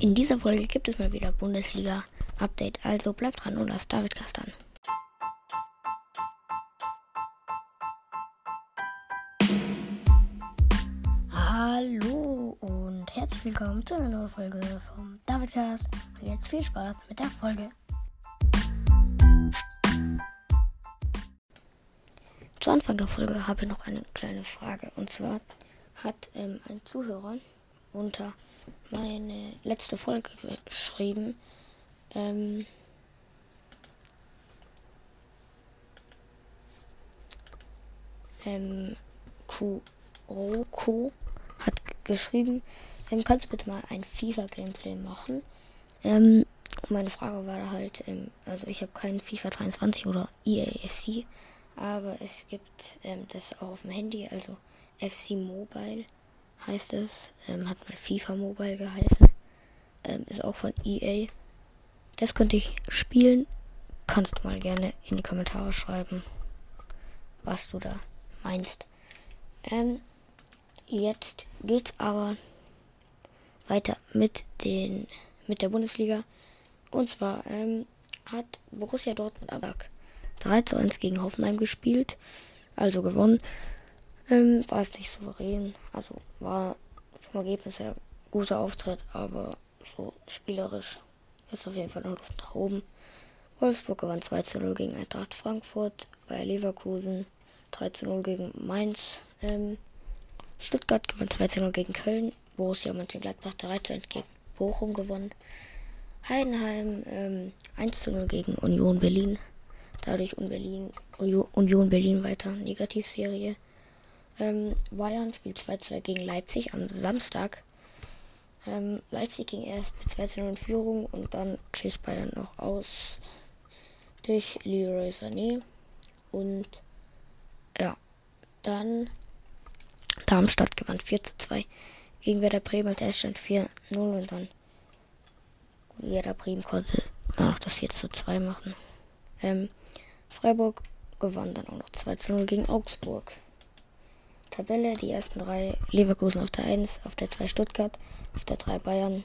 In dieser Folge gibt es mal wieder Bundesliga-Update, also bleibt dran und lasst David Kast an. Hallo und herzlich willkommen zu einer neuen Folge vom Davidcast. Und jetzt viel Spaß mit der Folge. Zu Anfang der Folge habe ich noch eine kleine Frage. Und zwar hat ähm, ein Zuhörer unter meine letzte Folge geschrieben. Ähm, ähm, Kuroko hat geschrieben, ähm, kannst du bitte mal ein FIFA-Gameplay machen? Ähm, meine Frage war halt, ähm, also ich habe keinen FIFA 23 oder EAFC, aber es gibt ähm, das auch auf dem Handy, also FC Mobile heißt es. Ähm, hat mal FIFA Mobile geheißen. Ähm, ist auch von EA. Das könnte ich spielen. Kannst du mal gerne in die Kommentare schreiben, was du da meinst. Ähm, jetzt geht's aber weiter mit den mit der Bundesliga. Und zwar ähm, hat Borussia Dortmund aber 3 zu 1 gegen Hoffenheim gespielt, also gewonnen. Ähm, war es nicht souverän. Also war vom Ergebnis her guter Auftritt, aber so spielerisch ist auf jeden Fall noch Luft nach oben. Wolfsburg gewann 2 zu 0 gegen Eintracht Frankfurt, bei Leverkusen 3 zu 0 gegen Mainz. Ähm, Stuttgart gewann 2 zu 0 gegen Köln, Borussia Mönchengladbach 3 zu 1 gegen Bochum gewonnen. Heidenheim ähm, 1 zu 0 gegen Union Berlin. Dadurch Union Berlin weiter Negativserie. Ähm, Bayern spielt 2-2 gegen Leipzig am Samstag. Ähm, Leipzig ging erst mit 2-0 in Führung und dann glich Bayern noch aus durch Leroy Sané. Und ja, dann Darmstadt gewann 4-2 gegen Werder Bremen als Erststand 4-0 und dann Werder Bremen konnte noch das 4-2 machen. Ähm, Freiburg gewann dann auch noch 2-0 gegen Augsburg. Tabelle. Die ersten drei Leverkusen auf der 1, auf der 2 Stuttgart, auf der 3 Bayern,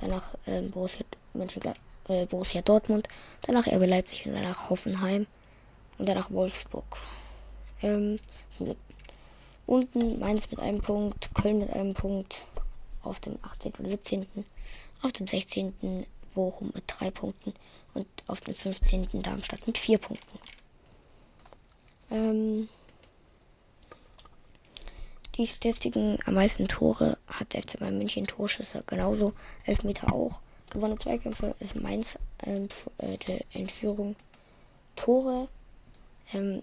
danach ähm, Borussia, äh, Borussia Dortmund, danach RB Leipzig und danach Hoffenheim und danach Wolfsburg. Ähm, unten Mainz mit einem Punkt, Köln mit einem Punkt, auf dem 18. oder 17. Auf dem 16. Bochum mit drei Punkten und auf dem 15. Darmstadt mit vier Punkten. Ähm, die Statistiken am meisten Tore hat der FC Bayern München Torschüsse genauso. Elfmeter auch. Gewonnene Zweikämpfe ist Mainz ähm, äh, der Entführung. Tore ähm,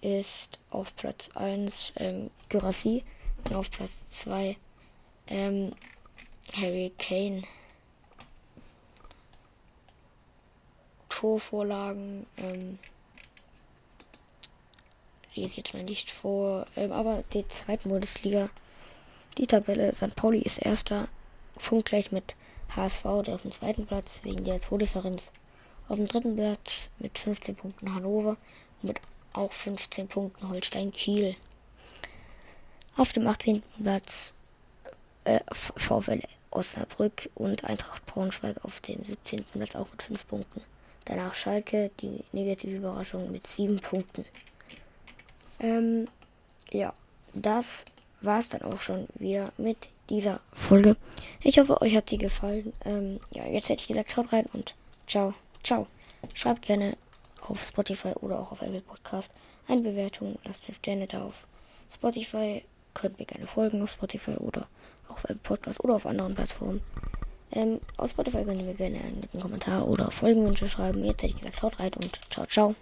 ist auf Platz 1 ähm, Gyrassi und auf Platz 2 ähm, Harry Kane. Torvorlagen ähm, lese jetzt mal nicht vor. Ähm, aber die zweite Bundesliga, die Tabelle, St. Pauli ist erster, punktgleich mit HSV, der auf dem zweiten Platz wegen der Tordifferenz. Auf dem dritten Platz mit 15 Punkten Hannover und mit auch 15 Punkten Holstein Kiel. Auf dem 18. Platz äh, VfL Osnabrück und Eintracht Braunschweig auf dem 17. Platz auch mit 5 Punkten. Danach Schalke, die negative Überraschung mit 7 Punkten. Ähm, ja, das war's dann auch schon wieder mit dieser Folge. Ich hoffe, euch hat sie gefallen. Ähm, ja, jetzt hätte ich gesagt, schaut rein und ciao, ciao. Schreibt gerne auf Spotify oder auch auf Apple Podcast eine Bewertung. Lasst 5 Sterne da auf Spotify. Könnt mir gerne folgen auf Spotify oder auch auf Apple Podcast oder auf anderen Plattformen. Ähm, auf Spotify könnt ihr mir gerne einen Kommentar oder Folgenwünsche schreiben. Jetzt hätte ich gesagt, schaut rein und ciao, ciao.